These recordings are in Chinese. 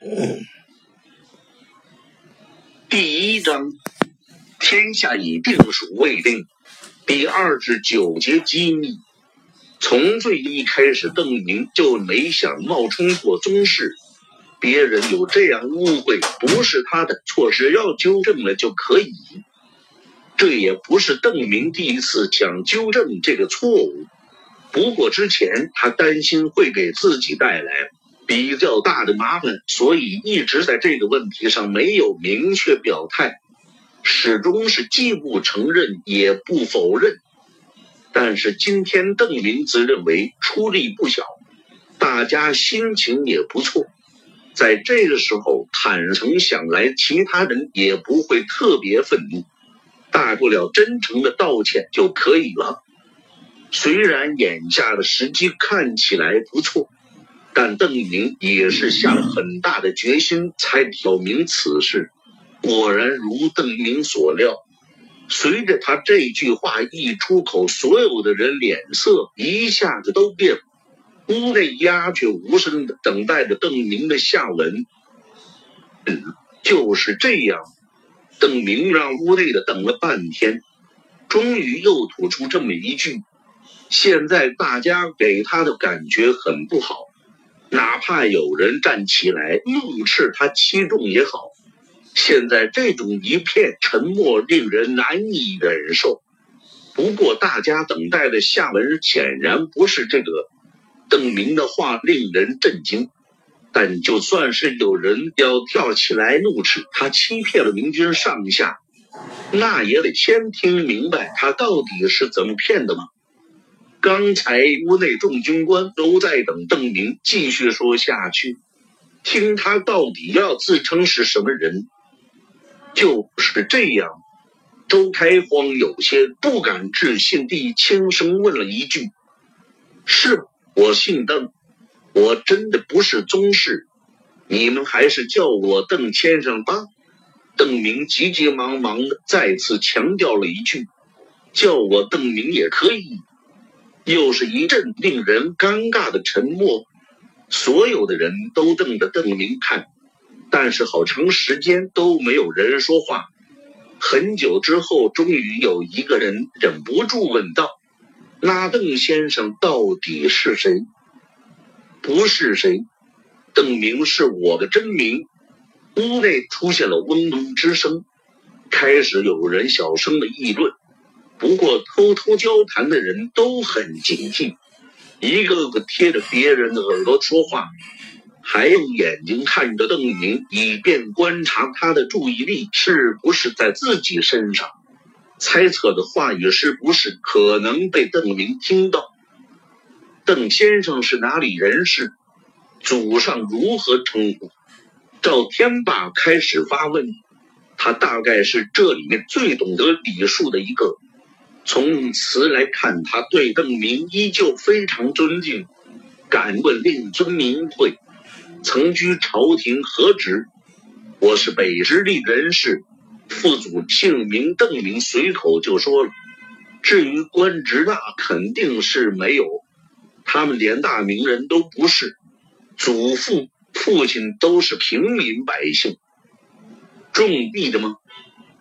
第一章，天下已定属未定。第二至九节机密。从最一开始，邓明就没想冒充过宗室。别人有这样误会，不是他的错，只要纠正了就可以。这也不是邓明第一次想纠正这个错误。不过之前他担心会给自己带来比较大的麻烦，所以一直在这个问题上没有明确表态，始终是既不承认也不否认。但是今天邓林自认为出力不小，大家心情也不错。在这个时候坦诚想来，其他人也不会特别愤怒，大不了真诚的道歉就可以了。虽然眼下的时机看起来不错，但邓明也是下了很大的决心才挑明此事。果然如邓明所料，随着他这句话一出口，所有的人脸色一下子都变了。屋内鸦雀无声的等待着邓明的下文。就是这样。邓明让屋内的等了半天，终于又吐出这么一句。现在大家给他的感觉很不好，哪怕有人站起来怒斥他欺众也好，现在这种一片沉默令人难以忍受。不过大家等待的下文显然不是这个。邓明的话令人震惊，但就算是有人要跳起来怒斥他欺骗了明军上下，那也得先听明白他到底是怎么骗的吗？刚才屋内众军官都在等邓明继续说下去，听他到底要自称是什么人。就是这样，周开荒有些不敢置信地轻声问了一句：“是？”我姓邓，我真的不是宗室，你们还是叫我邓先生吧。邓明急急忙忙的再次强调了一句：“叫我邓明也可以。”又是一阵令人尴尬的沉默，所有的人都瞪着邓明看，但是好长时间都没有人说话。很久之后，终于有一个人忍不住问道。那邓先生到底是谁？不是谁，邓明是我的真名。屋内出现了嗡嗡之声，开始有人小声的议论。不过偷偷交谈的人都很警惕，一个个贴着别人的耳朵说话，还用眼睛看着邓明，以便观察他的注意力是不是在自己身上。猜测的话语是不是可能被邓明听到？邓先生是哪里人士？祖上如何称呼？赵天霸开始发问。他大概是这里面最懂得礼数的一个。从词来看，他对邓明依旧非常尊敬。敢问令尊名讳？曾居朝廷何职？我是北直隶人士。父祖姓名邓明，随口就说了。至于官职，那肯定是没有，他们连大名人都不是。祖父、父亲都是平民百姓。种地的吗？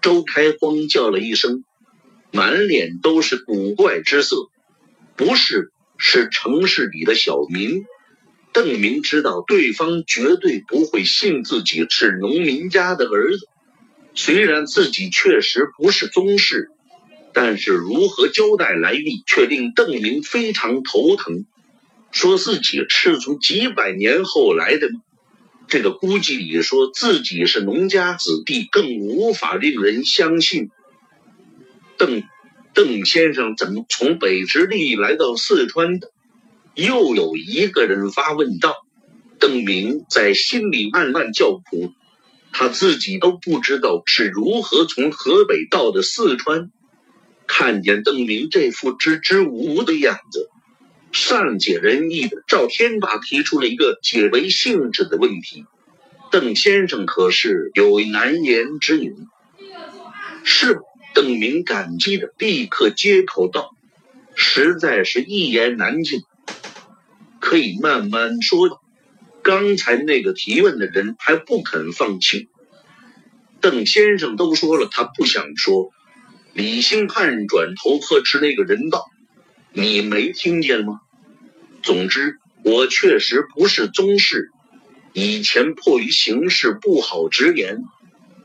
周开荒叫了一声，满脸都是古怪之色。不是，是城市里的小民。邓明知道对方绝对不会信自己是农民家的儿子。虽然自己确实不是宗室，但是如何交代来历却令邓明非常头疼。说自己是从几百年后来的，这个估计里说自己是农家子弟更无法令人相信。邓邓先生怎么从北直隶来到四川的？又有一个人发问道。邓明在心里暗暗叫苦。他自己都不知道是如何从河北到的四川。看见邓明这副支支吾吾的样子，善解人意的赵天霸提出了一个解为性质的问题：“邓先生可是有难言之隐？”是。邓明感激的立刻接口道：“实在是一言难尽，可以慢慢说。”刚才那个提问的人还不肯放弃。邓先生都说了，他不想说。李兴汉转头呵斥那个人道：“你没听见吗？总之，我确实不是宗室。以前迫于形势不好直言，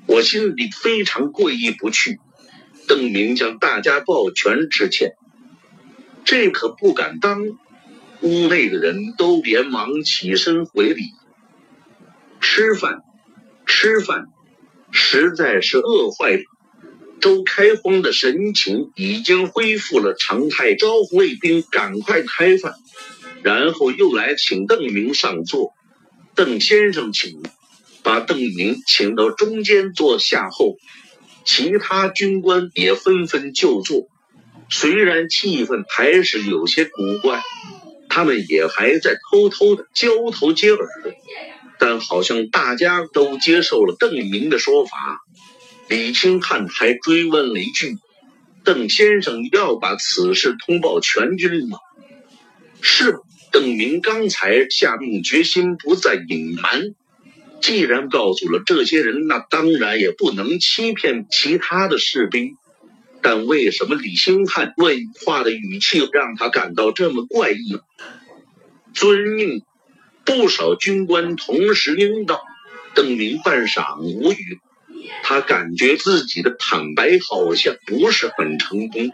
我心里非常过意不去。”邓明向大家抱拳致歉，这可不敢当。屋内的人都连忙起身回礼。吃饭，吃饭，实在是饿坏了。周开荒的神情已经恢复了常态，招呼卫兵赶快开饭，然后又来请邓明上座。邓先生请，把邓明请到中间坐下后，其他军官也纷纷就坐。虽然气氛还是有些古怪，他们也还在偷偷的交头接耳，但好像大家都接受了邓明的说法。李清汉还追问了一句：“邓先生要把此事通报全军吗？”“是。”邓明刚才下定决心不再隐瞒，既然告诉了这些人，那当然也不能欺骗其他的士兵。但为什么李兴汉问话的语气让他感到这么怪异？遵命！不少军官同时应道。邓明半晌无语。他感觉自己的坦白好像不是很成功，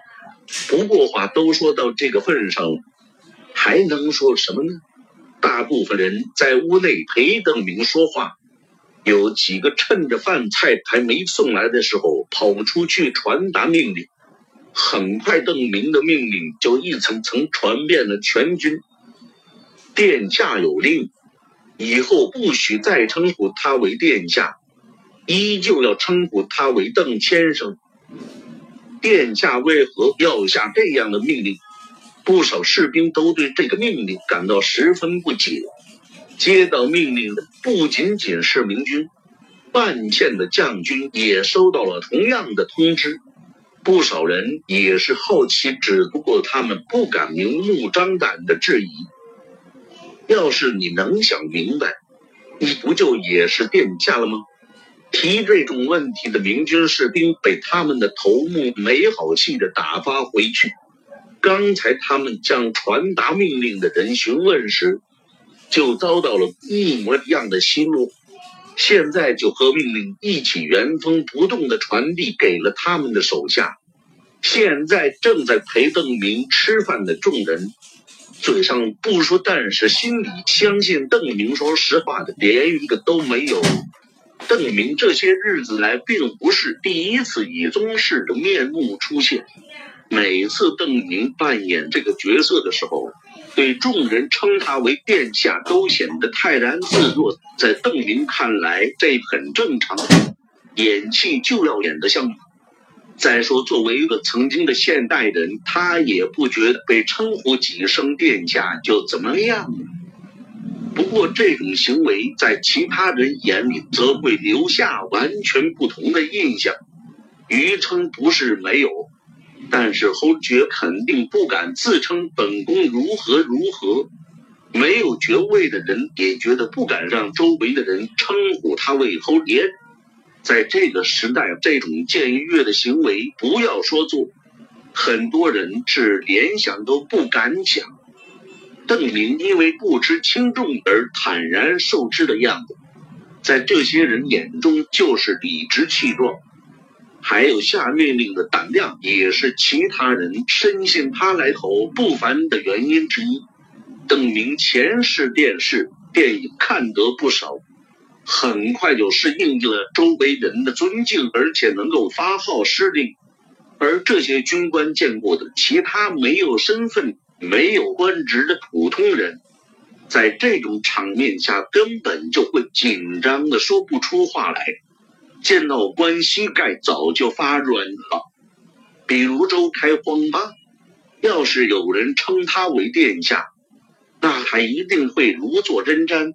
不过话都说到这个份上了，还能说什么呢？大部分人在屋内陪邓明说话，有几个趁着饭菜还没送来的时候跑出去传达命令。很快，邓明的命令就一层层传遍了全军。殿下有令，以后不许再称呼他为殿下。依旧要称呼他为邓先生。殿下为何要下这样的命令？不少士兵都对这个命令感到十分不解。接到命令的不仅仅是明军，半县的将军也收到了同样的通知。不少人也是好奇，只不过他们不敢明目张胆的质疑。要是你能想明白，你不就也是殿下了吗？提这种问题的明军士兵被他们的头目没好气的打发回去。刚才他们向传达命令的人询问时，就遭到了一模一样的奚落。现在就和命令一起原封不动的传递给了他们的手下。现在正在陪邓明吃饭的众人，嘴上不说，但是心里相信邓明说实话的连一个都没有。邓明这些日子来并不是第一次以宗室的面目出现，每次邓明扮演这个角色的时候，对众人称他为殿下都显得泰然自若。在邓林看来，这很正常，演戏就要演得像。再说，作为一个曾经的现代人，他也不觉得被称呼几声殿下就怎么样。不过，这种行为在其他人眼里则会留下完全不同的印象。余称不是没有，但是侯爵肯定不敢自称本宫如何如何。没有爵位的人也觉得不敢让周围的人称呼他为侯爷。在这个时代，这种僭越的行为，不要说做，很多人是连想都不敢想。邓明因为不知轻重而坦然受之的样子，在这些人眼中就是理直气壮。还有下命令的胆量，也是其他人深信他来头不凡的原因之一。邓明前世电视电影看得不少，很快就适应了周围人的尊敬，而且能够发号施令。而这些军官见过的其他没有身份。没有官职的普通人，在这种场面下根本就会紧张的说不出话来。见到关膝盖早就发软了。比如周开荒吧，要是有人称他为殿下，那他一定会如坐针毡，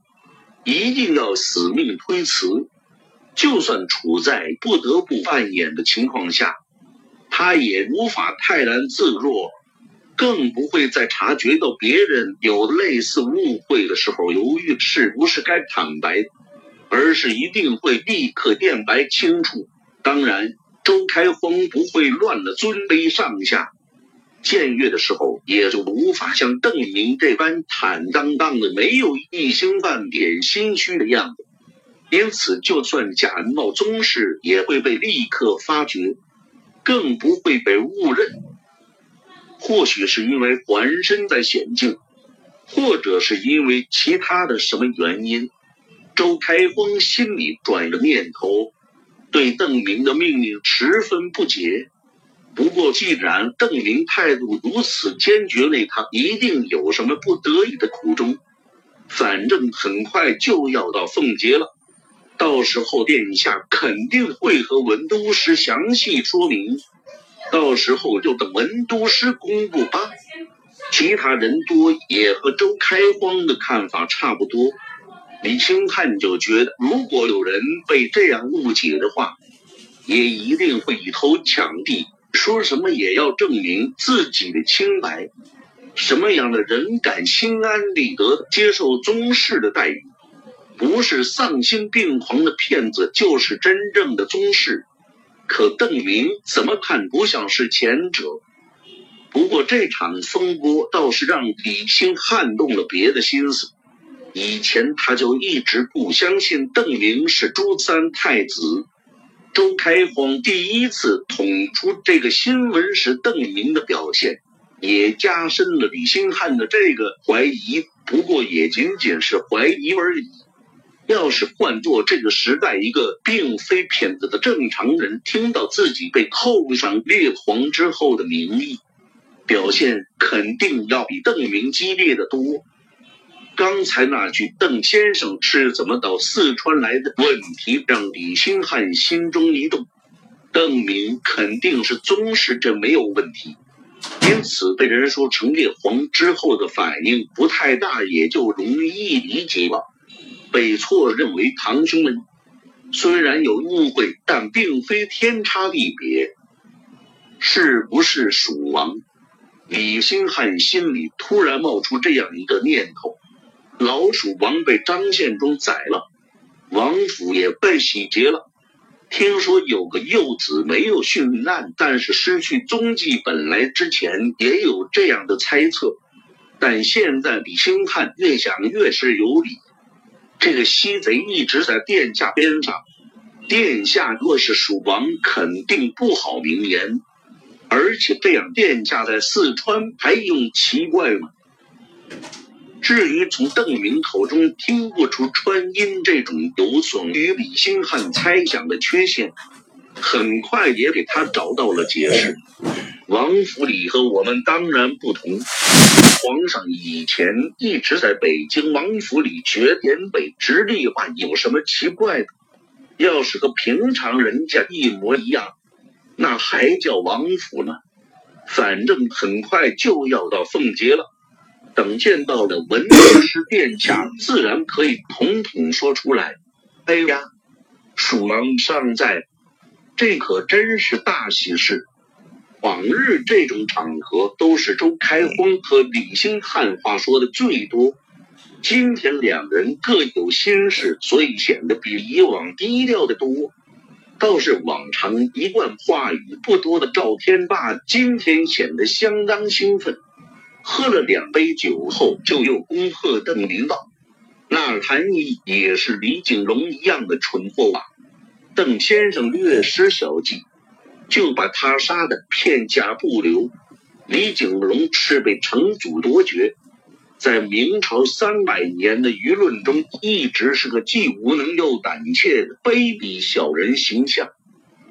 一定要死命推辞。就算处在不得不扮演的情况下，他也无法泰然自若。更不会在察觉到别人有类似误会的时候犹豫是不是该坦白，而是一定会立刻辩白清楚。当然，周开荒不会乱了尊卑上下。僭越的时候，也就无法像邓明这般坦荡荡的，没有一星半点心虚的样子。因此，就算假冒宗室，也会被立刻发觉，更不会被误认。或许是因为浑身在险境，或者是因为其他的什么原因，周开荒心里转着念头，对邓明的命令十分不解。不过，既然邓明态度如此坚决，那他一定有什么不得已的苦衷。反正很快就要到凤节了，到时候殿下肯定会和文都师详细说明。到时候就等文都师公布吧。其他人多也和周开荒的看法差不多。李清汉就觉得，如果有人被这样误解的话，也一定会以头抢地。说什么也要证明自己的清白，什么样的人敢心安理得接受宗室的待遇？不是丧心病狂的骗子，就是真正的宗室。可邓明怎么看不像是前者？不过这场风波倒是让李兴撼动了别的心思。以前他就一直不相信邓明是朱三太子。周开荒第一次捅出这个新闻时，邓明的表现也加深了李兴汉的这个怀疑。不过也仅仅是怀疑而已。要是换做这个时代一个并非骗子的正常人，听到自己被扣上列皇之后的名义，表现肯定要比邓明激烈的多。刚才那句“邓先生是怎么到四川来的”问题，让李兴汉心中一动。邓明肯定是宗室，这没有问题。因此被人说成列皇之后的反应不太大，也就容易理解了。被错认为堂兄们虽然有误会，但并非天差地别。是不是蜀王？李兴汉心里突然冒出这样一个念头。老鼠王被张献忠宰了，王府也被洗劫了。听说有个幼子没有殉难，但是失去踪迹。本来之前也有这样的猜测，但现在李兴汉越想越是有理。这个西贼一直在殿下边上，殿下若是蜀王，肯定不好明言。而且这样，殿下在四川还用奇怪吗？至于从邓明口中听不出川音这种有损于李兴汉猜想的缺陷，很快也给他找到了解释。王府里和我们当然不同，皇上以前一直在北京王府里学点北直隶话，有什么奇怪的？要是和平常人家一模一样，那还叫王府呢？反正很快就要到奉节了。等见到了文都师殿下，自然可以统统说出来。哎呀，鼠王尚在，这可真是大喜事。往日这种场合都是周开荒和李兴汉话说的最多，今天两人各有心事，所以显得比以往低调的多。倒是往常一贯话语不多的赵天霸，今天显得相当兴奋。喝了两杯酒后，就又恭贺邓明道：“那谭毅也是李景荣一样的蠢货吧？邓先生略施小计，就把他杀得片甲不留。李景荣是被成祖夺爵，在明朝三百年的舆论中，一直是个既无能又胆怯的卑鄙小人形象。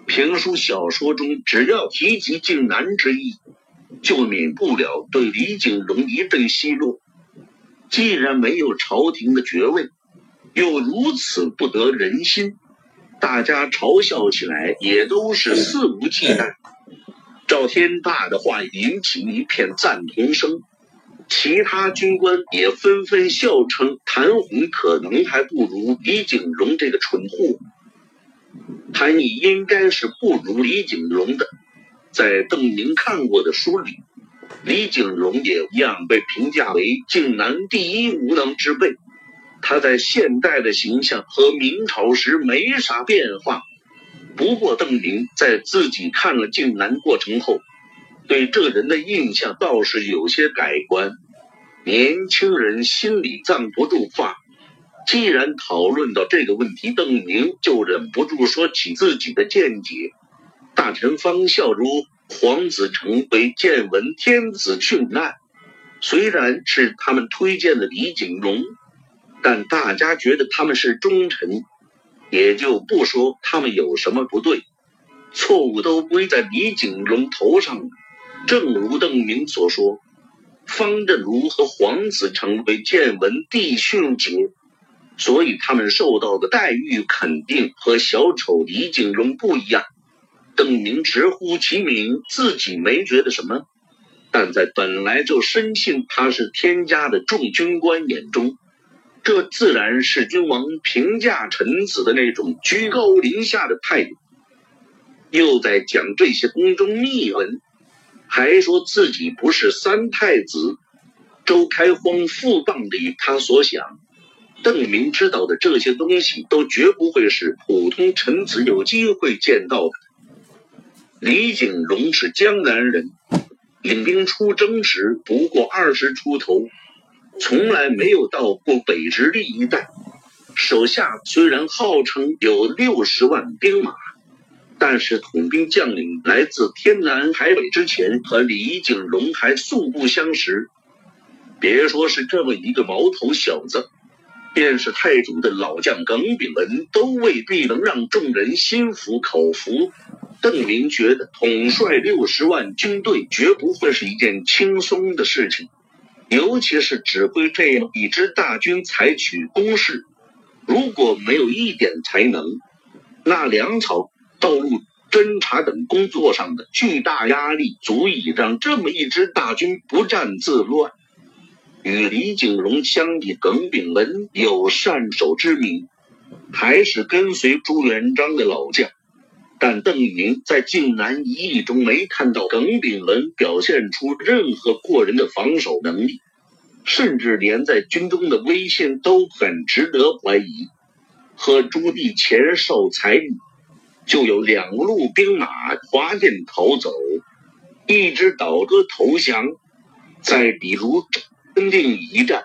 评书小说中，只要提及靖难之役。”就免不了对李景荣一阵奚落。既然没有朝廷的爵位，又如此不得人心，大家嘲笑起来也都是肆无忌惮。赵天霸的话引起一片赞同声，其他军官也纷纷笑称谭红可能还不如李景荣这个蠢货。谭毅应该是不如李景荣的。在邓明看过的书里，李景荣也一样被评价为晋南第一无能之辈。他在现代的形象和明朝时没啥变化。不过邓明在自己看了晋南过程后，对这人的印象倒是有些改观。年轻人心里藏不住话。既然讨论到这个问题，邓明就忍不住说起自己的见解。大臣方孝孺、黄子成为见闻天子殉难，虽然是他们推荐的李景荣，但大家觉得他们是忠臣，也就不说他们有什么不对，错误都归在李景荣头上。正如邓明所说，方振如和黄子成为见闻帝殉职。所以他们受到的待遇肯定和小丑李景荣不一样。邓明直呼其名，自己没觉得什么，但在本来就深信他是天家的众军官眼中，这自然是君王评价臣子的那种居高临下的态度。又在讲这些宫中秘闻，还说自己不是三太子，周开荒诽谤里他所想。邓明知道的这些东西，都绝不会是普通臣子有机会见到的。李景荣是江南人，领兵出征时不过二十出头，从来没有到过北直隶一带。手下虽然号称有六十万兵马，但是统兵将领来自天南海北之前，和李景荣还素不相识。别说是这么一个毛头小子。便是太祖的老将耿炳文，都未必能让众人心服口服。邓明觉得统帅六十万军队绝不会是一件轻松的事情，尤其是指挥这样一支大军采取攻势，如果没有一点才能，那粮草、道路、侦察等工作上的巨大压力，足以让这么一支大军不战自乱。与李景荣相比，耿炳文有善守之名，还是跟随朱元璋的老将。但邓明在晋南一役中没看到耿炳文表现出任何过人的防守能力，甚至连在军中的威信都很值得怀疑。和朱棣前受才女，就有两路兵马划剑逃走，一支倒戈投降。再比如。真定一战，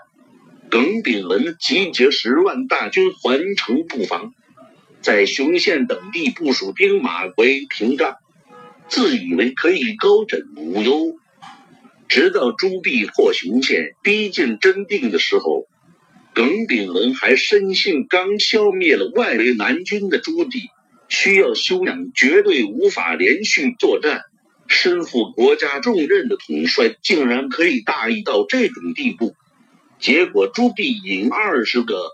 耿炳文集结十万大军环城布防，在雄县等地部署兵马为屏障，自以为可以高枕无忧。直到朱棣破雄县逼近真定的时候，耿炳文还深信刚消灭了外围南军的朱棣需要休养，绝对无法连续作战。身负国家重任的统帅竟然可以大意到这种地步，结果朱棣引二十个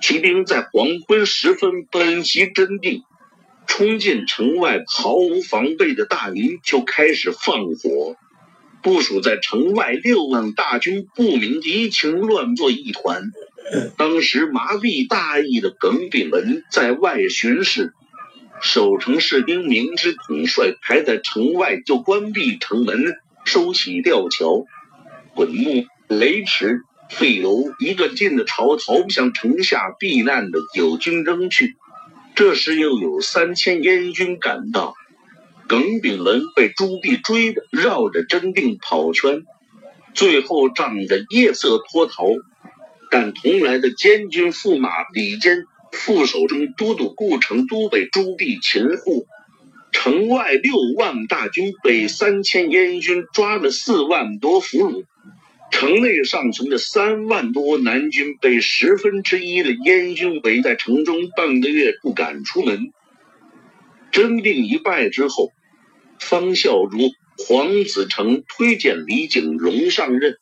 骑兵在黄昏时分奔袭真定，冲进城外，毫无防备的大营就开始放火，部署在城外六万大军不明敌情乱作一团。当时麻痹大意的耿炳文在外巡视。守城士兵明知统帅还在城外，就关闭城门，收起吊桥、滚木、雷池、废楼，一个劲的朝逃向城下避难的友军扔去。这时又有三千燕军赶到，耿炳文被朱棣追的绕着真定跑圈，最后仗着夜色脱逃。但同来的监军驸马李坚。副手中都督顾城都被朱棣擒获，城外六万大军被三千燕军抓了四万多俘虏，城内尚存的三万多南军被十分之一的燕军围在城中半个月不敢出门。真定一败之后，方孝孺、黄子成推荐李景荣上任，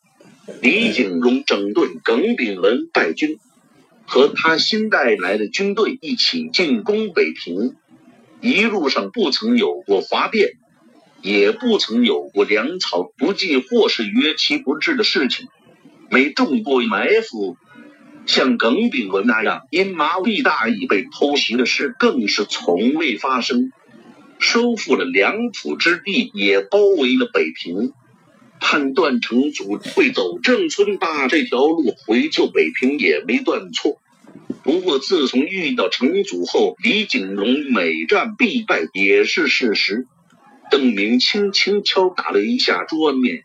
李景荣整顿耿炳文败军。和他新带来的军队一起进攻北平，一路上不曾有过哗变，也不曾有过粮草不济或是约期不至的事情，没中过埋伏。像耿炳文那样因麻痹大意被偷袭的事，更是从未发生。收复了两浦之地，也包围了北平。判断成祖会走郑村坝这条路回救北平也没断错。不过自从遇到成祖后，李景荣每战必败也是事实。邓明轻轻敲打了一下桌面，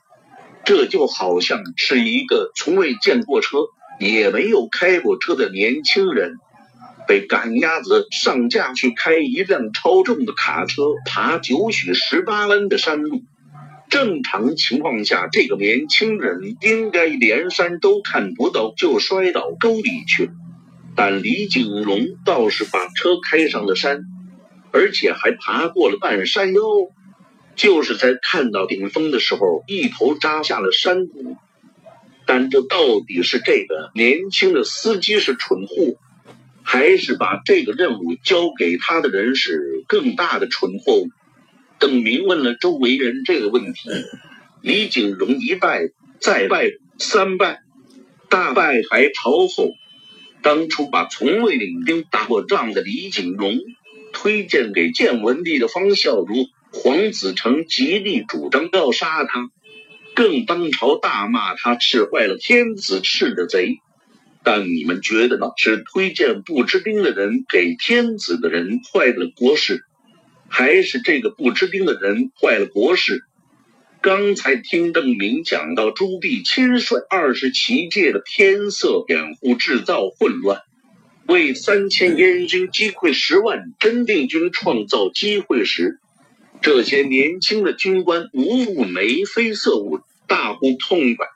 这就好像是一个从未见过车，也没有开过车的年轻人，被赶鸭子上架去开一辆超重的卡车，爬九曲十八弯的山路。正常情况下，这个年轻人应该连山都看不到就摔到沟里去了。但李景荣倒是把车开上了山，而且还爬过了半山腰。就是在看到顶峰的时候，一头扎下了山谷。但这到底是这个年轻的司机是蠢货，还是把这个任务交给他的人是更大的蠢货？邓明问了周围人这个问题，李景荣一拜再拜三拜，大拜还朝后。当初把从未领兵打过仗的李景荣推荐给建文帝的方孝孺、黄子成极力主张要杀他，更当朝大骂他是坏了天子翅的贼。但你们觉得呢？是推荐不知兵的人给天子的人坏了国事？还是这个不知兵的人坏了国事。刚才听邓明讲到朱棣亲率二十七界的天色掩护，制造混乱，为三千燕军击溃十万真定军创造机会时，这些年轻的军官无不眉飞色舞，大呼痛快，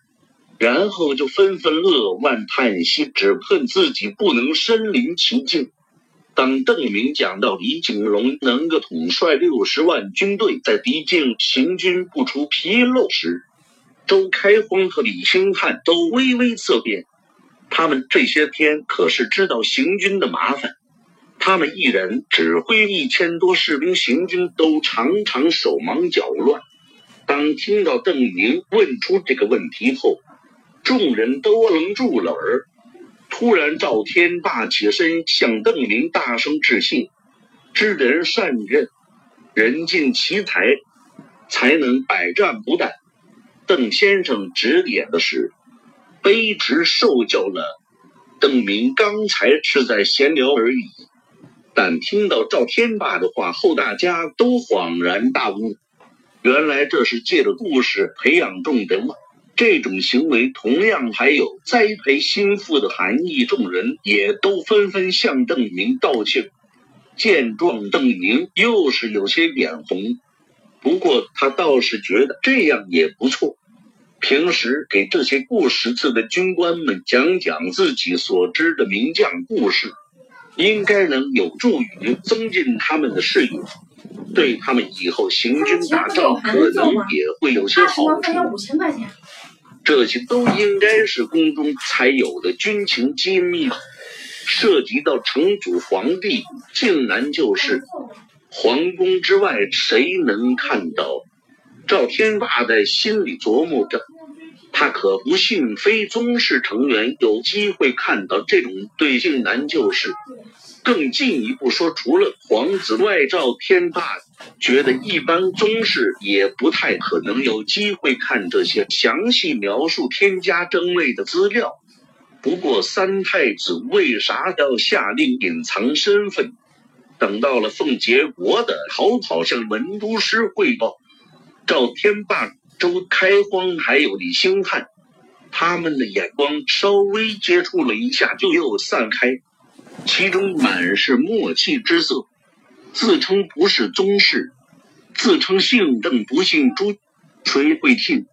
然后就纷纷扼腕叹息，只恨自己不能身临其境。当邓明讲到李景龙能够统帅六十万军队在敌境行军不出纰漏时，周开荒和李兴汉都微微色变。他们这些天可是知道行军的麻烦，他们一人指挥一千多士兵行军，都常常手忙脚乱。当听到邓明问出这个问题后，众人都愣住了儿。突然，赵天霸起身向邓明大声致谢：“知人善任，人尽其才，才能百战不殆。”邓先生指点的是，卑职受教了。邓明刚才是在闲聊而已，但听到赵天霸的话后，大家都恍然大悟，原来这是借着故事培养众人嘛。这种行为同样还有栽培心腹的含义，众人也都纷纷向邓明道歉。见状，邓明又是有些脸红，不过他倒是觉得这样也不错。平时给这些不识字的军官们讲讲自己所知的名将故事，应该能有助于增进他们的视野，对他们以后行军打仗可能也会有些好处。这些都应该是宫中才有的军情机密，涉及到成祖皇帝，竟然就是皇宫之外谁能看到？赵天霸在心里琢磨着，他可不信非宗室成员有机会看到这种对镜难救事。更进一步说，除了皇子外，赵天霸觉得一般宗室也不太可能有机会看这些详细描述天家争位的资料。不过，三太子为啥要下令隐藏身份？等到了凤结国的逃跑向文都师汇报，赵天霸、周开荒还有李兴汉，他们的眼光稍微接触了一下，就又散开。其中满是默契之色，自称不是宗室，自称姓郑不姓朱，谁会信？